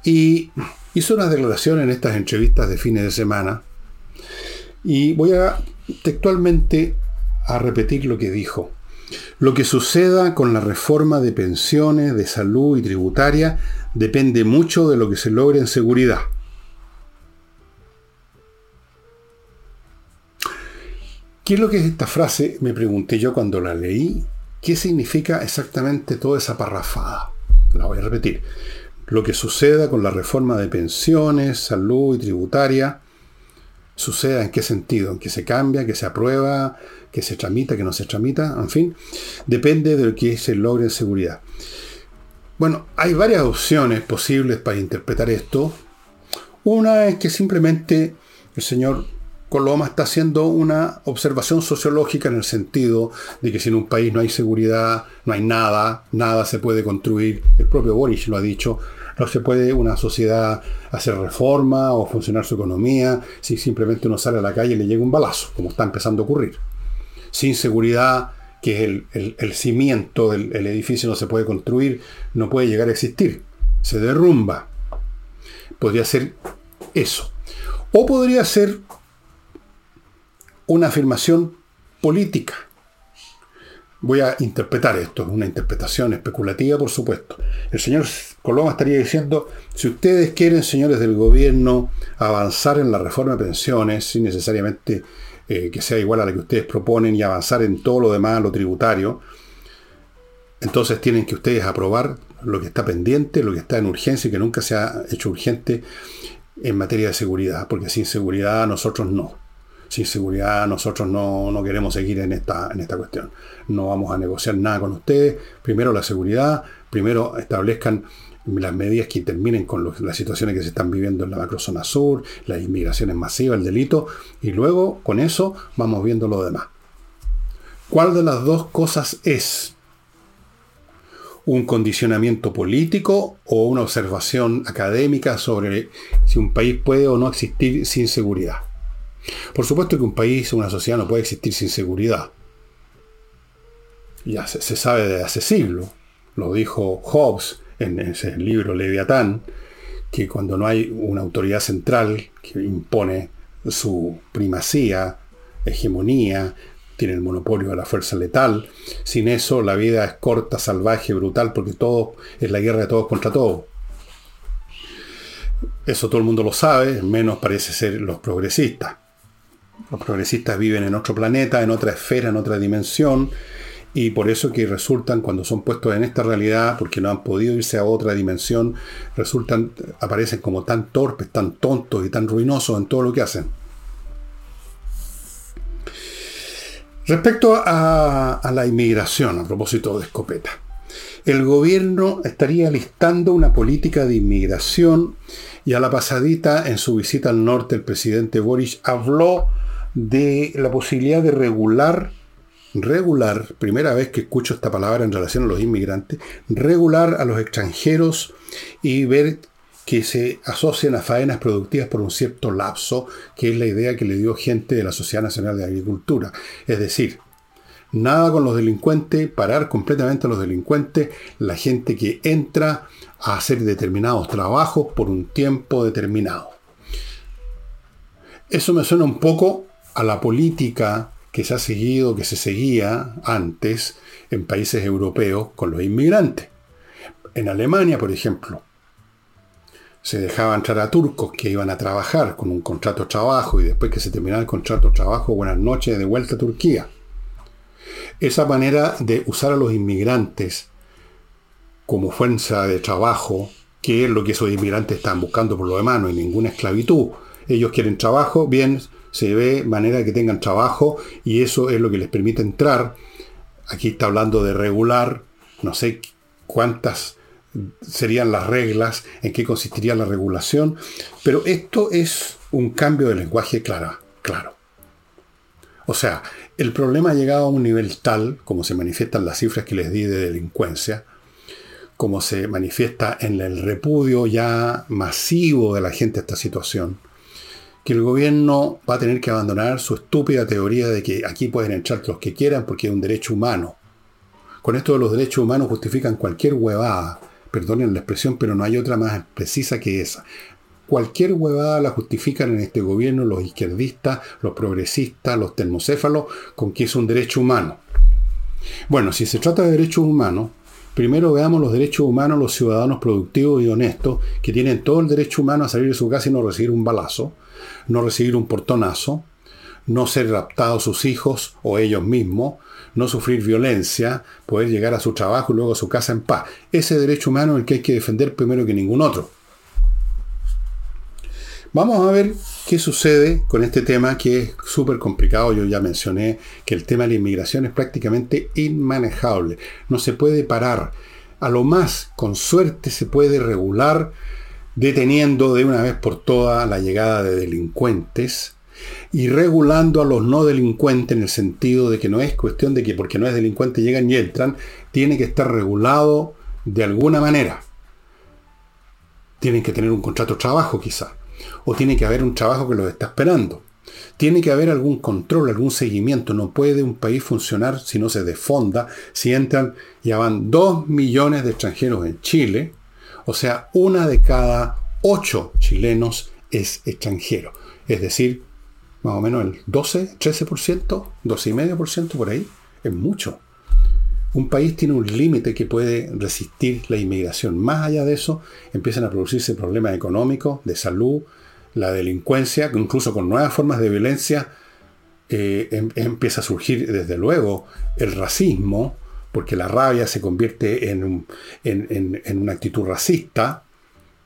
Y hizo unas declaraciones en estas entrevistas de fines de semana. Y voy a textualmente a repetir lo que dijo. Lo que suceda con la reforma de pensiones, de salud y tributaria depende mucho de lo que se logre en seguridad. ¿Qué es lo que es esta frase? Me pregunté yo cuando la leí. ¿Qué significa exactamente toda esa parrafada? La voy a repetir. Lo que suceda con la reforma de pensiones, salud y tributaria suceda en qué sentido, en que se cambia, que se aprueba, que se tramita, que no se tramita, en fin, depende de lo que se logre en seguridad. Bueno, hay varias opciones posibles para interpretar esto. Una es que simplemente el señor Coloma está haciendo una observación sociológica en el sentido de que si en un país no hay seguridad, no hay nada, nada se puede construir. El propio Boris lo ha dicho, no se puede una sociedad hacer reforma o funcionar su economía si simplemente uno sale a la calle y le llega un balazo, como está empezando a ocurrir. Sin seguridad, que es el, cimiento del edificio, no se puede construir, no puede llegar a existir. Se derrumba. Podría ser eso. O podría ser una afirmación política Voy a interpretar esto, es una interpretación especulativa, por supuesto. El señor Coloma estaría diciendo, si ustedes quieren, señores del gobierno, avanzar en la reforma de pensiones, sin necesariamente eh, que sea igual a la que ustedes proponen, y avanzar en todo lo demás, lo tributario, entonces tienen que ustedes aprobar lo que está pendiente, lo que está en urgencia y que nunca se ha hecho urgente en materia de seguridad, porque sin seguridad nosotros no sin seguridad nosotros no, queremos seguir en esta, en esta cuestión. No vamos a negociar nada con ustedes. Primero la seguridad, primero establezcan las medidas que terminen con las situaciones que se están viviendo en la macrozona sur, las inmigraciones masivas, el delito, y luego con eso vamos viendo lo demás. ¿Cuál de las dos cosas es? ¿Un condicionamiento político o una observación académica sobre si un país puede o no existir sin seguridad? Por supuesto que un país una sociedad no puede existir sin seguridad. Ya se, sabe desde hace siglos. Lo dijo Hobbes en ese libro Leviatán, que cuando no hay una autoridad central que impone su primacía, hegemonía, tiene el monopolio de la fuerza letal, sin eso la vida es corta, salvaje, brutal, porque todo es la guerra de todos contra todos. Eso todo el mundo lo sabe, menos parece ser los progresistas. Los progresistas viven en otro planeta, en otra esfera, en otra dimensión, y por eso que resultan, cuando son puestos en esta realidad, porque no han podido irse a otra dimensión, resultan, aparecen como tan torpes, tan tontos y tan ruinosos en todo lo que hacen. Respecto a, a la inmigración, a propósito de escopeta, el gobierno estaría listando una política de inmigración y a la pasadita, en su visita al norte, el presidente Boris habló de la posibilidad de regular regular, primera vez que escucho esta palabra en relación a los inmigrantes, regular a los extranjeros y ver que se asocian a faenas productivas por un cierto lapso, que es la idea que le dio gente de la Sociedad Nacional de Agricultura. Es decir, nada con los delincuentes, parar completamente a los delincuentes, la gente que entra a hacer determinados trabajos por un tiempo determinado. Eso me suena un poco a la política que se ha seguido, que se seguía antes en países europeos con los inmigrantes. En Alemania, por ejemplo, se dejaba entrar a turcos que iban a trabajar con un contrato de trabajo y después que se terminaba el contrato de trabajo, buenas noches, de vuelta a Turquía. Esa manera de usar a los inmigrantes como fuerza de trabajo, que es lo que esos inmigrantes están buscando por lo demás, no hay ninguna esclavitud. Ellos quieren trabajo, bien, se ve manera que tengan trabajo y eso es lo que les permite entrar. Aquí está hablando de regular, no sé cuántas serían las reglas, en qué consistiría la regulación, pero esto es un cambio de lenguaje claro. O sea, el problema ha llegado a un nivel tal, como se manifiestan las cifras que les di de delincuencia, como se manifiesta en el repudio ya masivo de la gente a esta situación, que el gobierno va a tener que abandonar su estúpida teoría de que aquí pueden entrar los que quieran porque es un derecho humano. Con esto de los derechos humanos justifican cualquier huevada. Perdonen la expresión, pero no hay otra más precisa que esa. Cualquier huevada la justifican en este gobierno los izquierdistas, los progresistas, los termocéfalos, con que es un derecho humano. Bueno, si se trata de derechos humanos, primero veamos los derechos humanos los ciudadanos productivos y honestos que tienen todo el derecho humano a salir de su casa y no recibir un balazo no recibir un portonazo, no ser raptados sus hijos o ellos mismos, no sufrir violencia, poder llegar a su trabajo y luego a su casa en paz. Ese derecho humano es el que hay que defender primero que ningún otro. Vamos a ver qué sucede con este tema que es súper complicado. Yo ya mencioné que el tema de la inmigración es prácticamente inmanejable. No se puede parar. A lo más, con suerte, se puede regular deteniendo de una vez por todas la llegada de delincuentes y regulando a los no delincuentes en el sentido de que no es cuestión de que porque no es delincuente llegan y entran, tiene que estar regulado de alguna manera. Tienen que tener un contrato de trabajo quizá, o tiene que haber un trabajo que los está esperando. Tiene que haber algún control, algún seguimiento. No puede un país funcionar si no se desfonda, si entran, ya van dos millones de extranjeros en Chile, o sea, una de cada ocho chilenos es extranjero. Es decir, más o menos el 12, 13%, 12,5% por ahí. Es mucho. Un país tiene un límite que puede resistir la inmigración. Más allá de eso, empiezan a producirse problemas económicos, de salud, la delincuencia, incluso con nuevas formas de violencia, eh, em, empieza a surgir desde luego el racismo, porque la rabia se convierte en, en, una actitud racista.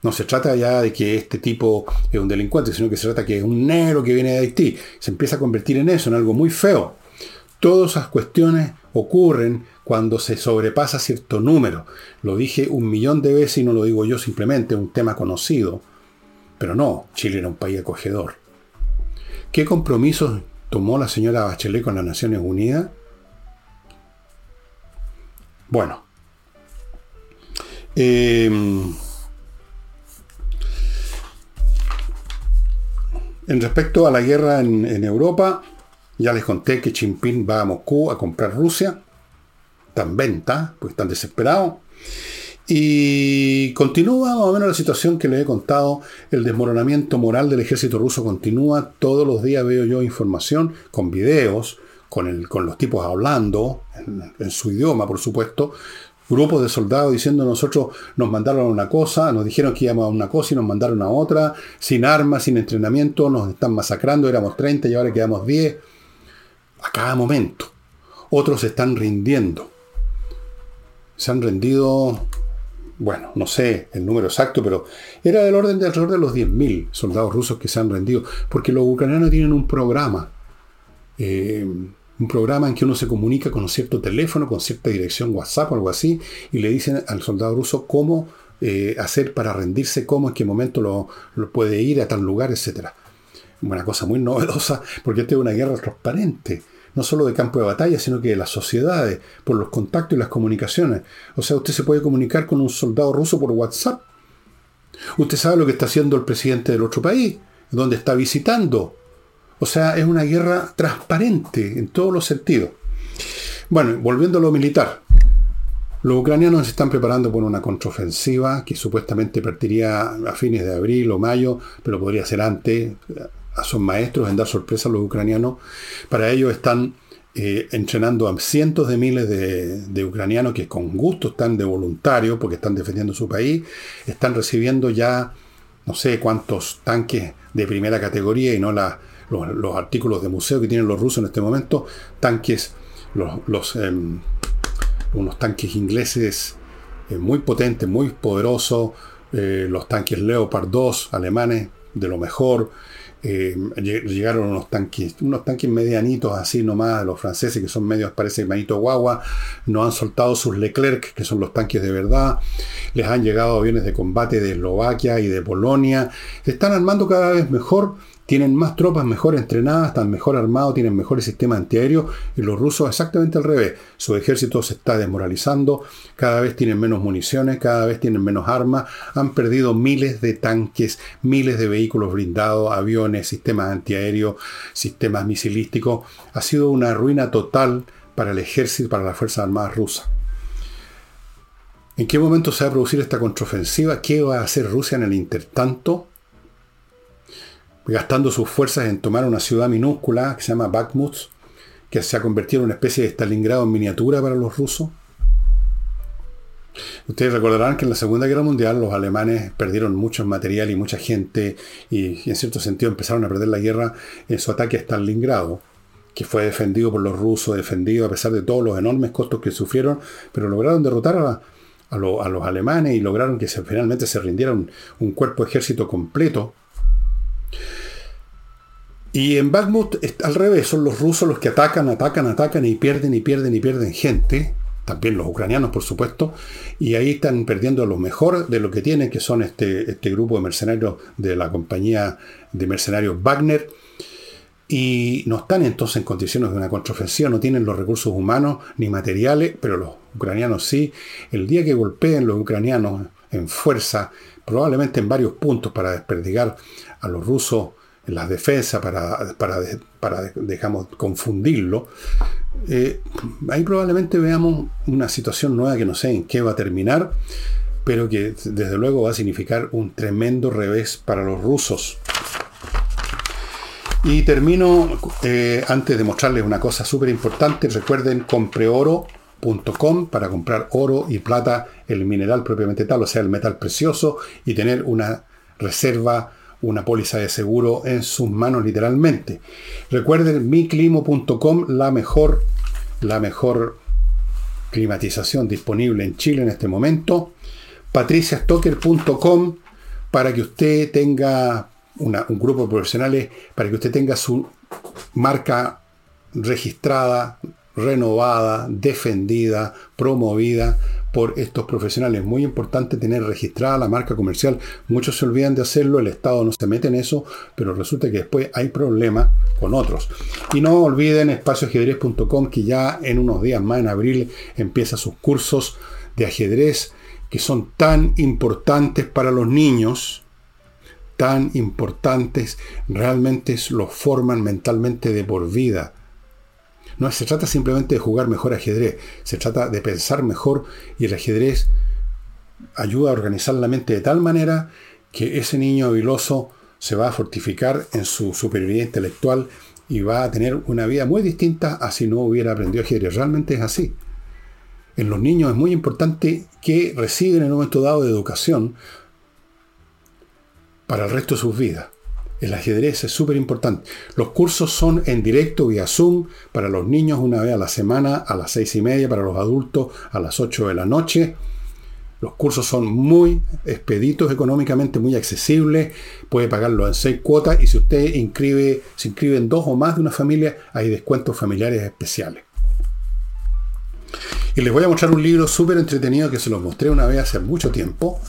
No se trata ya de que este tipo es un delincuente, sino que se trata que es un negro que viene de Haití. Se empieza a convertir en eso, en algo muy feo. Todas esas cuestiones ocurren cuando se sobrepasa cierto número. Lo dije un millón de veces y no lo digo yo simplemente, es un tema conocido. Pero no, Chile era un país acogedor. ¿Qué compromisos tomó la señora Bachelet con las Naciones Unidas? Bueno. Em, en respecto a la guerra en, Europa, ya les conté que Chimpín va a Moscú a comprar Rusia. Están venta, pues están desesperados. Y continúa más o menos la situación que les he contado. El desmoronamiento moral del ejército ruso continúa. Todos los días veo yo información con videos con, con los tipos hablando, en, su idioma, por supuesto, grupos de soldados diciendo nosotros nos mandaron a una cosa, nos dijeron que íbamos a una cosa y nos mandaron a otra, sin armas, sin entrenamiento, nos están masacrando, éramos 30 y ahora quedamos 10, a cada momento. otros están rindiendo. Se han rendido, bueno, no sé el número exacto, pero era del orden de alrededor de los 10.000 soldados rusos que se han rendido, porque los ucranianos tienen un programa. Eh, un programa en que uno se comunica con un cierto teléfono, con cierta dirección WhatsApp o algo así, y le dicen al soldado ruso cómo eh, hacer para rendirse, cómo, en qué momento lo, puede ir a tal lugar, etc. Una cosa muy novedosa, porque esta es una guerra transparente, no solo de campo de batalla, sino que de las sociedades, por los contactos y las comunicaciones. O sea, usted se puede comunicar con un soldado ruso por WhatsApp. Usted sabe lo que está haciendo el presidente del otro país, donde está visitando. O sea, es una guerra transparente en todos los sentidos. Bueno, volviendo a lo militar. Los ucranianos se están preparando por una contraofensiva que supuestamente partiría a fines de abril o mayo, pero podría ser antes. Son maestros en dar sorpresa a los ucranianos. Para ello están eh, entrenando a cientos de miles de, de, ucranianos que con gusto están de voluntarios porque están defendiendo su país. Están recibiendo ya no sé cuántos tanques de primera categoría y no la los, artículos de museo que tienen los rusos en este momento, tanques, los, em, unos tanques ingleses eh, muy potentes, muy poderosos, eh, los tanques Leopard 2 alemanes de lo mejor, eh, llegaron unos tanques, unos tanques medianitos así nomás, los franceses que son medios, parece manito guagua, no han soltado sus Leclerc, que son los tanques de verdad, les han llegado aviones de combate de Eslovaquia y de Polonia, se están armando cada vez mejor tienen más tropas mejor entrenadas, están mejor armados, tienen mejores sistemas antiaéreos y los rusos exactamente al revés. Su ejército se está desmoralizando, cada vez tienen menos municiones, cada vez tienen menos armas, han perdido miles de tanques, miles de vehículos blindados, aviones, sistemas antiaéreos, sistemas misilísticos. Ha sido una ruina total para el ejército, para las Fuerzas Armadas rusas. ¿En qué momento se va a producir esta contraofensiva? ¿Qué va a hacer Rusia en el intertanto? Gastando sus fuerzas en tomar una ciudad minúscula que se llama Bakhmut, que se ha convertido en una especie de Stalingrado en miniatura para los rusos. Ustedes recordarán que en la Segunda Guerra Mundial los alemanes perdieron mucho material y mucha gente y, en cierto sentido empezaron a perder la guerra en su ataque a Stalingrado, que fue defendido por los rusos, defendido a pesar de todos los enormes costos que sufrieron, pero lograron derrotar a, los alemanes y lograron que finalmente se rindiera un, un cuerpo de ejército completo y en Bakhmut al revés, son los rusos los que atacan, atacan, atacan y pierden y pierden y pierden gente. También los ucranianos, por supuesto. Y ahí están perdiendo lo mejor de lo que tienen, que son este, este grupo de mercenarios de la compañía de mercenarios Wagner. Y no están entonces en condiciones de una contraofensiva, no tienen los recursos humanos ni materiales, pero los ucranianos sí. El día que golpeen los ucranianos en fuerza, probablemente en varios puntos para desperdigar a los rusos en las defensas para, para, confundirlo, eh, ahí probablemente veamos una situación nueva que no sé en qué va a terminar, pero que desde luego va a significar un tremendo revés para los rusos. Y termino eh, antes de mostrarles una cosa súper importante. Recuerden, compreoro.com para comprar oro y plata, el mineral propiamente tal, o sea, el metal precioso, y tener una reserva una póliza de seguro en sus manos literalmente. Recuerden miclimo.com, la mejor, la mejor climatización disponible en Chile en este momento. patriciastocker.com para que usted tenga un grupo de profesionales, para que usted tenga su marca registrada, renovada, defendida, promovida por estos profesionales. Muy importante tener registrada la marca comercial. Muchos se olvidan de hacerlo, el Estado no se mete en eso, pero resulta que después hay problemas con otros. Y no olviden espacioajedrez.com que ya en unos días más, en abril, empieza sus cursos de ajedrez que son tan importantes para los niños, tan importantes, realmente los forman mentalmente de por vida no se trata simplemente de jugar mejor ajedrez, se trata de pensar mejor y el ajedrez ayuda a organizar la mente de tal manera que ese niño habiloso se va a fortificar en su superioridad intelectual y va a tener una vida muy distinta a si no hubiera aprendido ajedrez. Realmente es así. En los niños es muy importante que reciben en un momento dado de educación para el resto de sus vidas. El ajedrez es súper importante. Los cursos son en directo vía Zoom para los niños una vez a la semana a las seis y media, para los adultos a las 8 de la noche. Los cursos son muy expeditos económicamente, muy accesibles. Puede pagarlo en seis cuotas y si usted inscribe, se inscribe en dos o más de una familia, hay descuentos familiares especiales. Y les voy a mostrar un libro súper entretenido que se los mostré una vez hace mucho tiempo.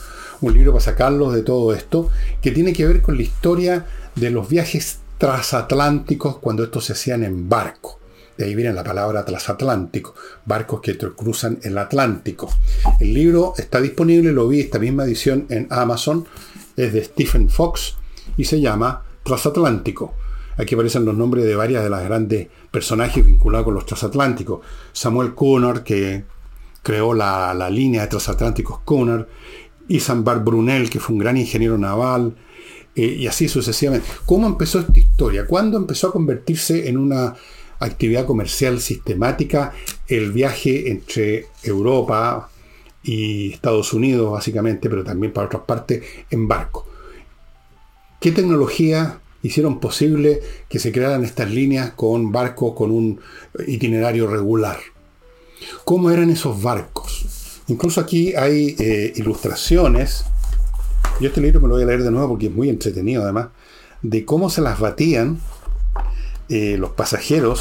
Un libro para sacarlos de todo esto, que tiene que ver con la historia de los viajes transatlánticos cuando estos se hacían en barco. De ahí viene la palabra transatlántico, barcos que cruzan el Atlántico. El libro está disponible, lo vi esta misma edición en Amazon, es de Stephen Fox y se llama Transatlántico. Aquí aparecen los nombres de varias de las grandes personajes vinculados con los transatlánticos. Samuel Cunard, que creó la, línea de transatlánticos Cunard. Isambard Brunel, que fue un gran ingeniero naval. Eh, y así sucesivamente. ¿Cómo empezó esta historia? ¿Cuándo empezó a convertirse en una actividad comercial sistemática el viaje entre Europa y Estados Unidos, básicamente, pero también para otras partes, en barco? ¿Qué tecnología hicieron posible que se crearan estas líneas con barcos con un itinerario regular. ¿Cómo eran esos barcos? Incluso aquí hay eh, ilustraciones, yo este libro me lo voy a leer de nuevo porque es muy entretenido además, de cómo se las batían eh, los pasajeros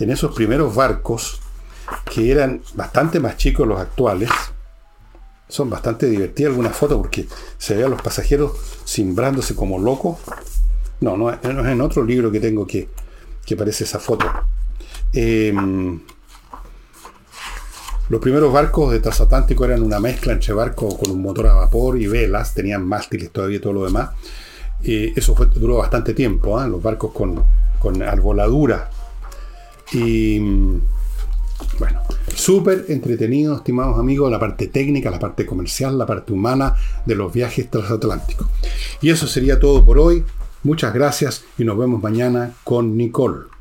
en esos primeros barcos que eran bastante más chicos los actuales. Son bastante divertidas algunas fotos porque se ve a los pasajeros cimbrándose como locos no, no, es en otro libro que tengo que, que aparece esa foto. Em, los primeros barcos de transatlántico eran una mezcla entre barcos con un motor a vapor y velas, tenían mástiles todavía y todo lo demás. eso fue, duró bastante tiempo, ¿ah? los barcos con, con arboladura. Y bueno, súper entretenido, estimados amigos, la parte técnica, la parte comercial, la parte humana de los viajes transatlánticos. Y eso sería todo por hoy. Muchas gracias y nos vemos mañana con Nicole.